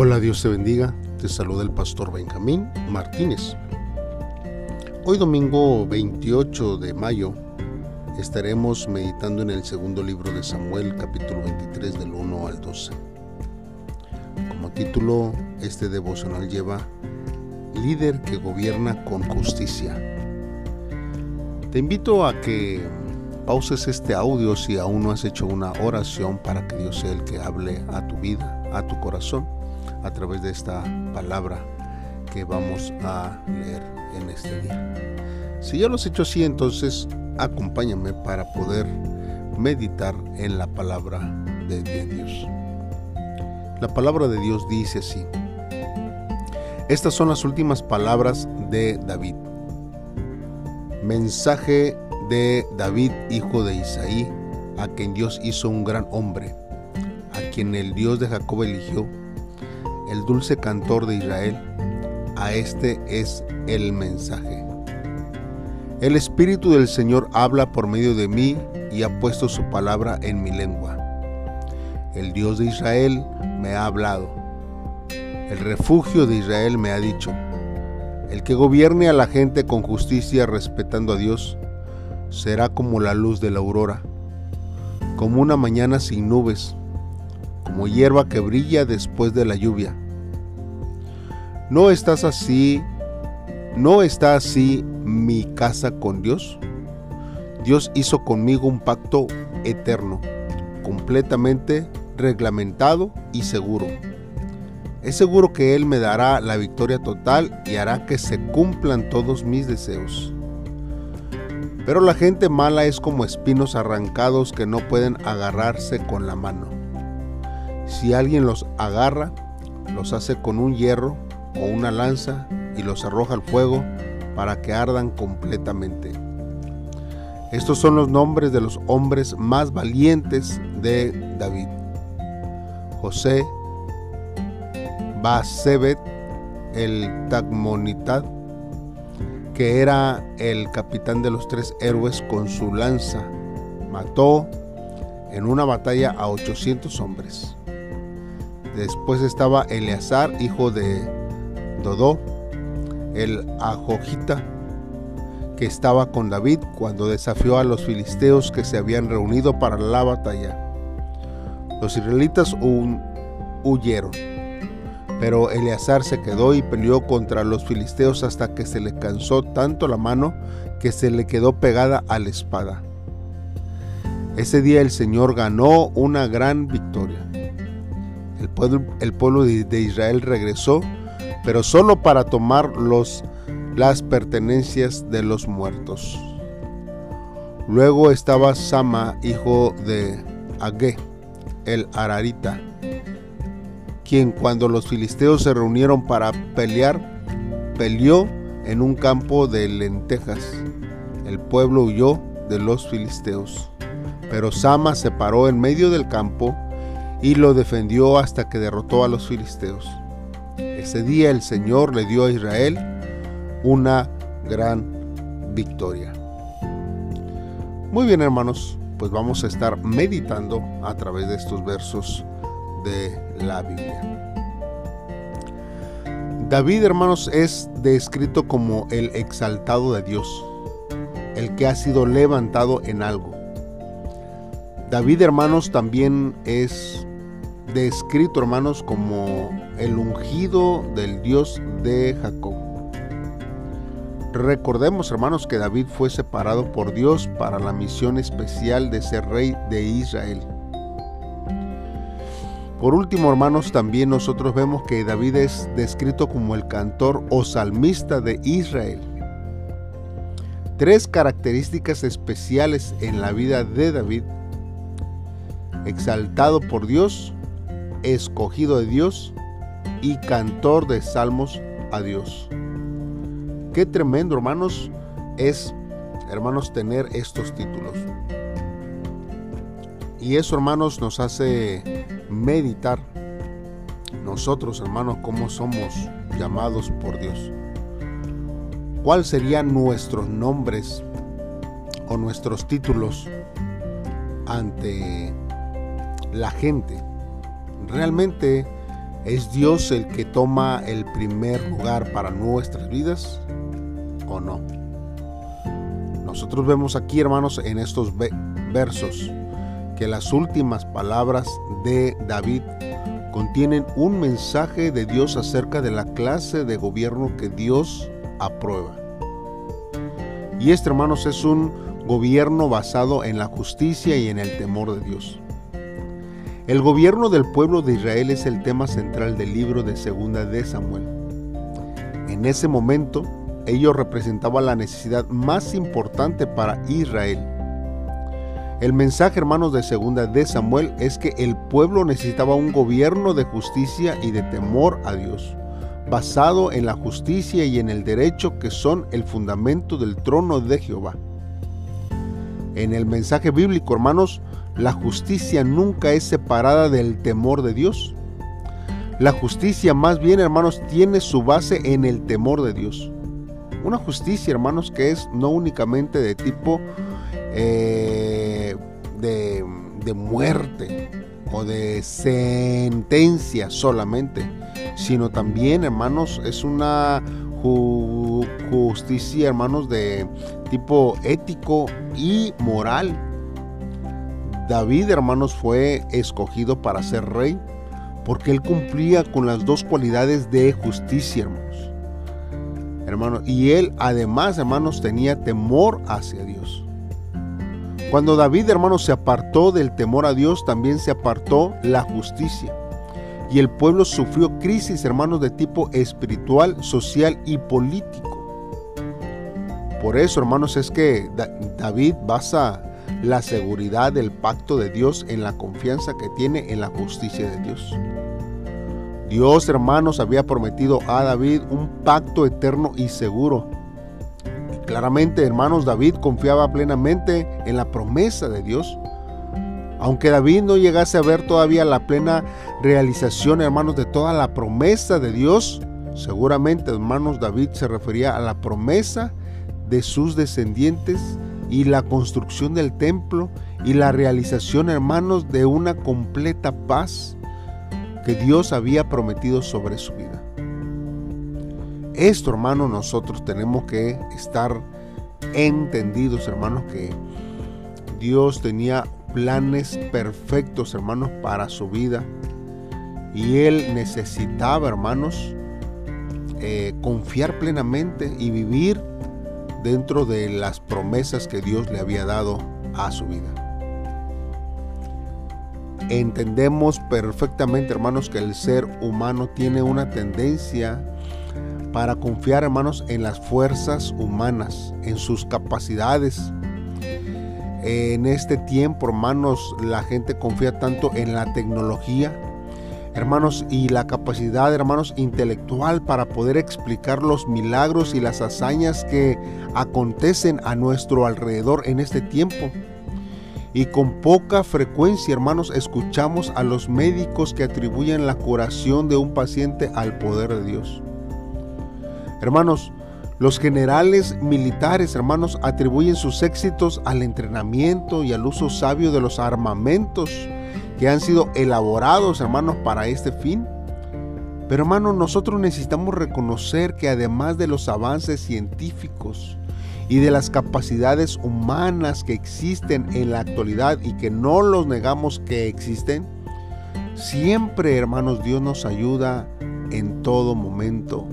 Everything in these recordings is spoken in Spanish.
Hola, Dios te bendiga. Te saluda el pastor Benjamín Martínez. Hoy domingo 28 de mayo estaremos meditando en el segundo libro de Samuel, capítulo 23 del 1 al 12. Como título, este devocional lleva Líder que gobierna con justicia. Te invito a que pauses este audio si aún no has hecho una oración para que Dios sea el que hable a tu vida, a tu corazón a través de esta palabra que vamos a leer en este día. Si ya lo has hecho así, entonces acompáñame para poder meditar en la palabra de, Dios. La palabra de Dios dice así. Estas son las últimas palabras de David. Mensaje de David, hijo de Isaí, a quien Dios hizo un gran hombre, a quien el Dios de Jacob eligió el dulce cantor de Israel, a este es el mensaje. El Espíritu del Señor habla por medio de mí y ha puesto su palabra en mi lengua. El Dios de Israel me ha hablado. El refugio de Israel me ha dicho. El que gobierne a la gente con justicia respetando a Dios será como la luz de la aurora, como una mañana sin nubes como hierba que brilla después de la lluvia. ¿No estás así? ¿No está así mi casa con Dios? Dios hizo conmigo un pacto eterno, completamente reglamentado y seguro. Es seguro que Él me dará la victoria total y hará que se cumplan todos mis deseos. Pero la gente mala es como espinos arrancados que no pueden agarrarse con la mano. Si alguien los agarra, los hace con un hierro o una lanza y los arroja al fuego para que ardan completamente. Estos son los nombres de los hombres más valientes de David. José, Basebet, el Tagmonitad, que era el capitán de los tres héroes con su lanza, mató en una batalla a 800 hombres. Después estaba Eleazar, hijo de Dodó, el Ajojita, que estaba con David cuando desafió a los filisteos que se habían reunido para la batalla. Los israelitas huyeron, pero Eleazar se quedó y peleó contra los filisteos hasta que se le cansó tanto la mano que se le quedó pegada a la espada. Ese día el Señor ganó una gran victoria. El pueblo, pueblo de Israel regresó, pero solo para tomar los, las pertenencias de los muertos. Luego estaba Sama, hijo de Agé, el Ararita, quien cuando los filisteos se reunieron para pelear, peleó en un campo de lentejas. El pueblo huyó de los filisteos, pero Sama se paró en medio del campo y lo defendió hasta que derrotó a los filisteos. Ese día el Señor le dio a Israel una gran victoria. Muy bien hermanos, pues vamos a estar meditando a través de estos versos de la Biblia. David, hermanos, es descrito como el exaltado de Dios, el que ha sido levantado en algo. David, hermanos, también es descrito, hermanos, como el ungido del Dios de Jacob. Recordemos, hermanos, que David fue separado por Dios para la misión especial de ser rey de Israel. Por último, hermanos, también nosotros vemos que David es descrito como el cantor o salmista de Israel. Tres características especiales en la vida de David. Exaltado por Dios, escogido de Dios y cantor de salmos a Dios. Qué tremendo, hermanos, es, hermanos, tener estos títulos. Y eso, hermanos, nos hace meditar nosotros, hermanos, cómo somos llamados por Dios. ¿Cuáles serían nuestros nombres o nuestros títulos ante la gente? Realmente ¿Es Dios el que toma el primer lugar para nuestras vidas o no? Nosotros vemos aquí, hermanos, en estos versos, que las últimas palabras de David contienen un mensaje de Dios acerca de la clase de gobierno que Dios aprueba. Y este, hermanos, es un gobierno basado en la justicia y en el temor de Dios. El gobierno del pueblo de Israel es el tema central del libro de Segunda de Samuel. En ese momento, ello representaba la necesidad más importante para Israel el mensaje, hermanos, de segunda de Samuel es que el pueblo necesitaba un gobierno de justicia y de temor a Dios, basado en la justicia y en el derecho que son el fundamento del trono de Jehová. En el mensaje bíblico, hermanos, la justicia nunca es separada del temor de Dios. La justicia más bien, hermanos, tiene su base en el temor de Dios. Una justicia, hermanos, que es no únicamente de tipo eh, de, muerte o de sentencia solamente, sino también, hermanos, es una justicia, hermanos, de tipo ético y moral. David, hermanos, fue escogido para ser rey porque él cumplía con las dos cualidades de justicia, hermanos. Hermanos, y él además, hermanos, tenía temor hacia Dios. Cuando David, hermanos, se apartó del temor a Dios, también se apartó la justicia. Y el pueblo sufrió crisis, hermanos, de tipo espiritual, social y político. Por eso, hermanos, es que David basa la seguridad del pacto de Dios en la confianza que tiene en la justicia de Dios. Dios, hermanos, había prometido a David un pacto eterno y seguro Claramente, hermanos, David confiaba plenamente en la promesa de Dios. Aunque David no llegase a ver todavía la plena realización, hermanos, de toda la promesa de Dios, seguramente, hermanos, David se refería a la promesa de sus descendientes y la construcción del templo y la realización, hermanos, de una completa paz que Dios había prometido sobre su vida. Esto, hermanos, nosotros tenemos que estar entendidos, hermanos, que Dios tenía planes perfectos, hermanos, para su vida. Y Él necesitaba, hermanos, eh, confiar plenamente y vivir dentro de las promesas que Dios le había dado a su vida. Entendemos perfectamente, hermanos, que el ser humano tiene una tendencia para confiar, hermanos, en las fuerzas humanas, en sus capacidades. En este tiempo, hermanos, la gente confía tanto en la tecnología, hermanos, y la capacidad, hermanos, intelectual para poder explicar los milagros y las hazañas que acontecen a nuestro alrededor en este tiempo. Y con poca frecuencia, hermanos, escuchamos a los médicos que atribuyen la curación de un paciente al poder de Dios. Hermanos, los generales militares, hermanos, atribuyen sus éxitos al entrenamiento y al uso sabio de los armamentos que han sido elaborados, hermanos, para este fin. Pero hermanos, nosotros necesitamos reconocer que además de los avances científicos y de las capacidades humanas que existen en la actualidad y que no los negamos que existen, siempre, hermanos, Dios nos ayuda en todo momento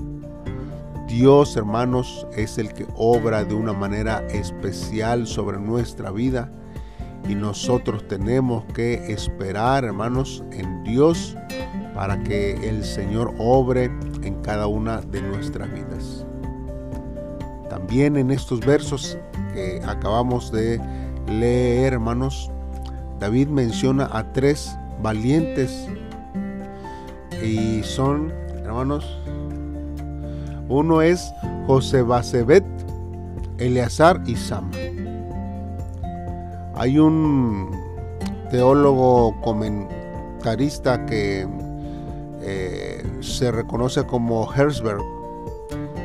Dios, hermanos, es el que obra de una manera especial sobre nuestra vida y nosotros tenemos que esperar, hermanos, en Dios para que el Señor obre en cada una de nuestras vidas. También en estos versos que acabamos de leer, hermanos, David menciona a tres valientes y son, hermanos, uno es José Basebet, Eleazar y Sama. Hay un teólogo comentarista que eh, se reconoce como Herzberg.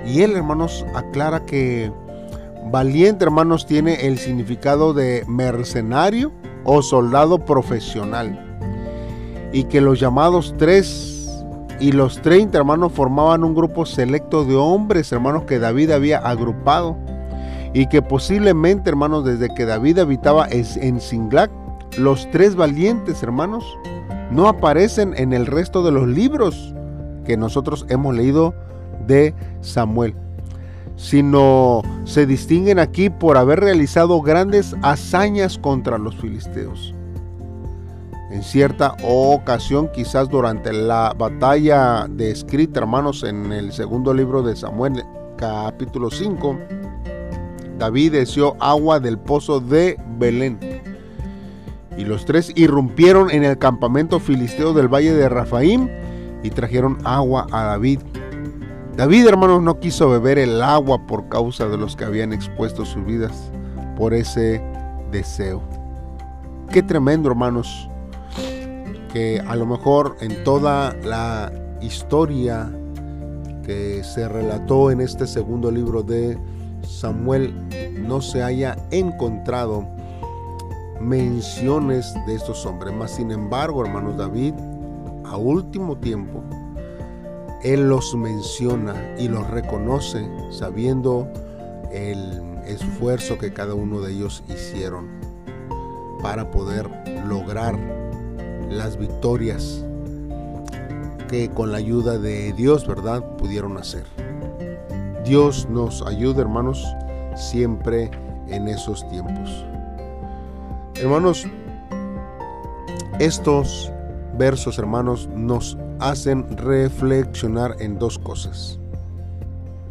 Y él, hermanos, aclara que valiente, hermanos, tiene el significado de mercenario o soldado profesional. Y que los llamados tres y los 30 hermanos formaban un grupo selecto de hombres, hermanos, que David había agrupado y que posiblemente, hermanos, desde que David habitaba en Singlac, los tres valientes, hermanos, no aparecen en el resto de los libros que nosotros hemos leído de Samuel, sino se distinguen aquí por haber realizado grandes hazañas contra los filisteos. En cierta ocasión, quizás durante la batalla descrita, hermanos, en el segundo libro de Samuel, capítulo 5, David deseó agua del pozo de Belén. Y los tres irrumpieron en el campamento filisteo del valle de Rafaim y trajeron agua a David. David, hermanos, no quiso beber el agua por causa de los que habían expuesto sus vidas por ese deseo. Qué tremendo, hermanos, que a lo mejor en toda la historia que se relató en este segundo libro de Samuel no se haya encontrado menciones de estos hombres. Mas sin embargo, hermanos, David, a último tiempo, él los menciona y los reconoce sabiendo el esfuerzo que cada uno de ellos hicieron para poder lograr las victorias que con la ayuda de Dios, ¿verdad?, pudieron hacer. Dios nos ayuda, hermanos, siempre en esos tiempos. Hermanos, estos versos, hermanos, nos hacen reflexionar en dos cosas.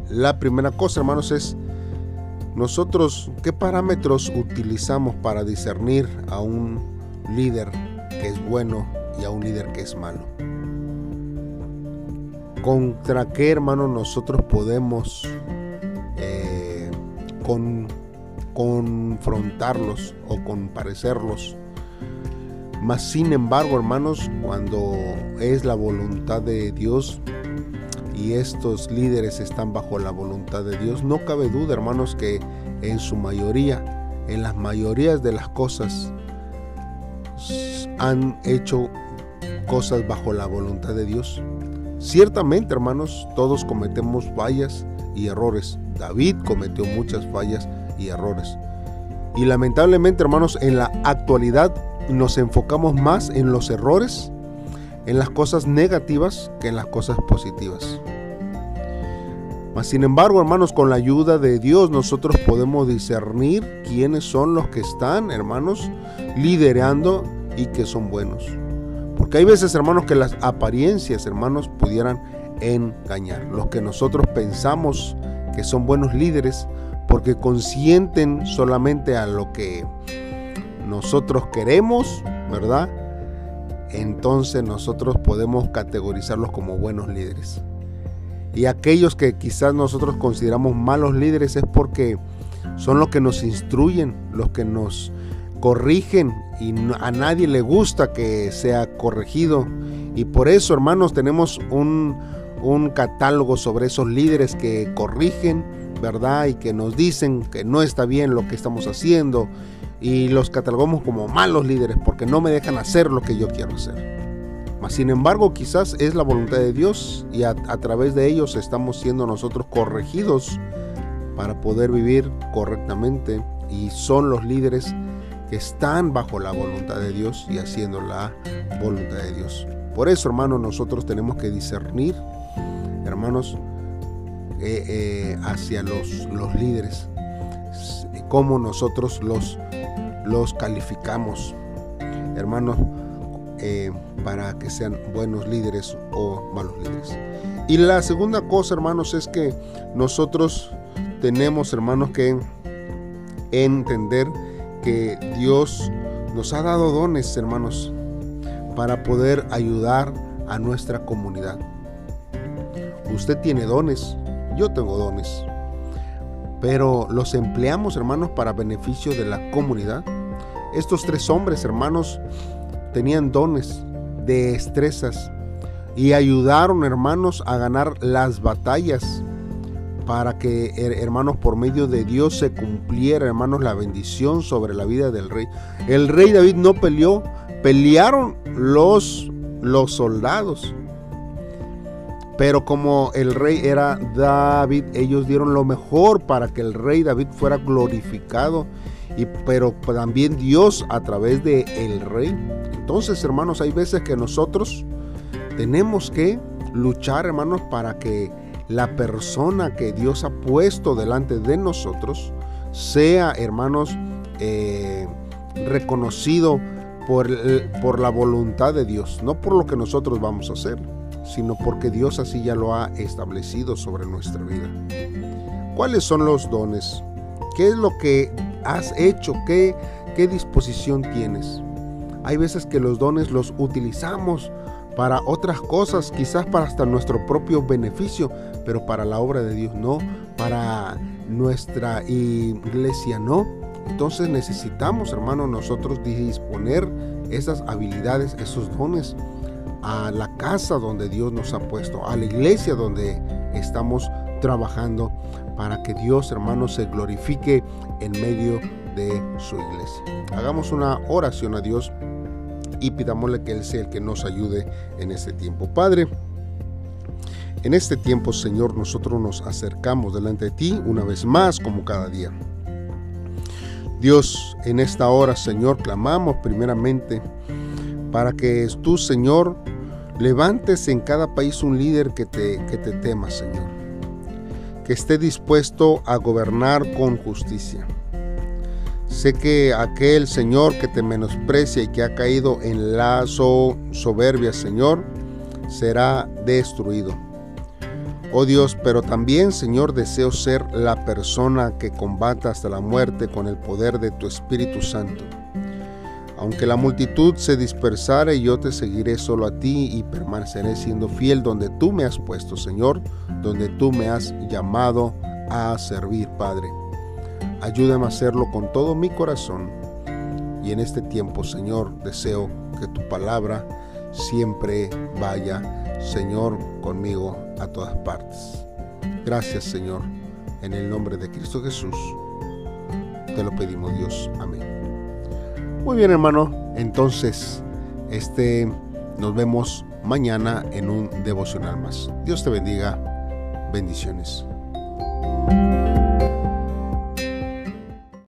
La primera cosa, hermanos, es nosotros qué parámetros utilizamos para discernir a un líder que es bueno y a un líder que es malo. ¿Contra qué hermano nosotros podemos eh, con, confrontarlos o comparecerlos? Mas sin embargo, hermanos, cuando es la voluntad de Dios y estos líderes están bajo la voluntad de Dios, no cabe duda, hermanos, que en su mayoría, en las mayorías de las cosas, han hecho cosas bajo la voluntad de Dios. Ciertamente, hermanos, todos cometemos fallas y errores. David cometió muchas fallas y errores. Y lamentablemente, hermanos, en la actualidad nos enfocamos más en los errores, en las cosas negativas que en las cosas positivas. Mas, sin embargo, hermanos, con la ayuda de Dios nosotros podemos discernir quiénes son los que están, hermanos, liderando y que son buenos. Porque hay veces, hermanos, que las apariencias, hermanos, pudieran engañar. Los que nosotros pensamos que son buenos líderes porque consienten solamente a lo que nosotros queremos, ¿verdad? Entonces nosotros podemos categorizarlos como buenos líderes. Y aquellos que quizás nosotros consideramos malos líderes es porque son los que nos instruyen, los que nos corrigen y a nadie le gusta que sea corregido. Y por eso, hermanos, tenemos un, un catálogo sobre esos líderes que corrigen, ¿verdad? Y que nos dicen que no está bien lo que estamos haciendo. Y los catalogamos como malos líderes porque no me dejan hacer lo que yo quiero hacer. Mas, sin embargo, quizás es la voluntad de Dios y a, a través de ellos estamos siendo nosotros corregidos para poder vivir correctamente. Y son los líderes que están bajo la voluntad de Dios y haciendo la voluntad de Dios. Por eso, hermanos, nosotros tenemos que discernir, hermanos, eh, eh, hacia los, los líderes, cómo nosotros los, los calificamos, hermanos, eh, para que sean buenos líderes o malos líderes. Y la segunda cosa, hermanos, es que nosotros tenemos, hermanos, que entender que Dios nos ha dado dones, hermanos, para poder ayudar a nuestra comunidad. Usted tiene dones, yo tengo dones, pero los empleamos, hermanos, para beneficio de la comunidad. Estos tres hombres, hermanos, tenían dones, de destrezas y ayudaron, hermanos, a ganar las batallas para que, hermanos, por medio de Dios se cumpliera, hermanos, la bendición sobre la vida del rey. El rey David no peleó, pelearon los, los soldados. Pero como el rey era David, ellos dieron lo mejor para que el rey David fuera glorificado. Y, pero también Dios a través de el rey. Entonces, hermanos, hay veces que nosotros tenemos que luchar, hermanos, para que la persona que Dios ha puesto delante de nosotros sea, hermanos, eh, reconocido por, por la voluntad de Dios, no por lo que nosotros vamos a hacer, sino porque Dios así ya lo ha establecido sobre nuestra vida. ¿Cuáles son los dones? ¿Qué es lo que has hecho? ¿Qué, qué disposición tienes? Hay veces que los dones los utilizamos para otras cosas, quizás para hasta nuestro propio beneficio, pero para la obra de Dios no, para nuestra iglesia no. Entonces necesitamos, hermanos, nosotros disponer esas habilidades, esos dones a la casa donde Dios nos ha puesto, a la iglesia donde estamos trabajando para que Dios, hermanos, se glorifique en medio de su iglesia. Hagamos una oración a Dios y pidámosle que Él sea el que nos ayude en este tiempo. Padre, en este tiempo, Señor, nosotros nos acercamos delante de ti una vez más como cada día. Dios, en esta hora, Señor, clamamos primeramente para que tú, Señor, levantes en cada país un líder que te, que te tema, Señor, que esté dispuesto a gobernar con justicia. Sé que aquel Señor que te menosprecia y que ha caído en lazo soberbia, Señor, será destruido. Oh Dios, pero también, Señor, deseo ser la persona que combata hasta la muerte con el poder de tu Espíritu Santo. Aunque la multitud se dispersare, yo te seguiré solo a ti y permaneceré siendo fiel donde tú me has puesto, Señor, donde tú me has llamado a servir, Padre. Ayúdame a hacerlo con todo mi corazón. Y en este tiempo, Señor, deseo que tu palabra siempre vaya, Señor, conmigo a todas partes. Gracias Señor, en el nombre de Cristo Jesús. Te lo pedimos Dios. Amén. Muy bien hermano, entonces este nos vemos mañana en un devocional más. Dios te bendiga. Bendiciones.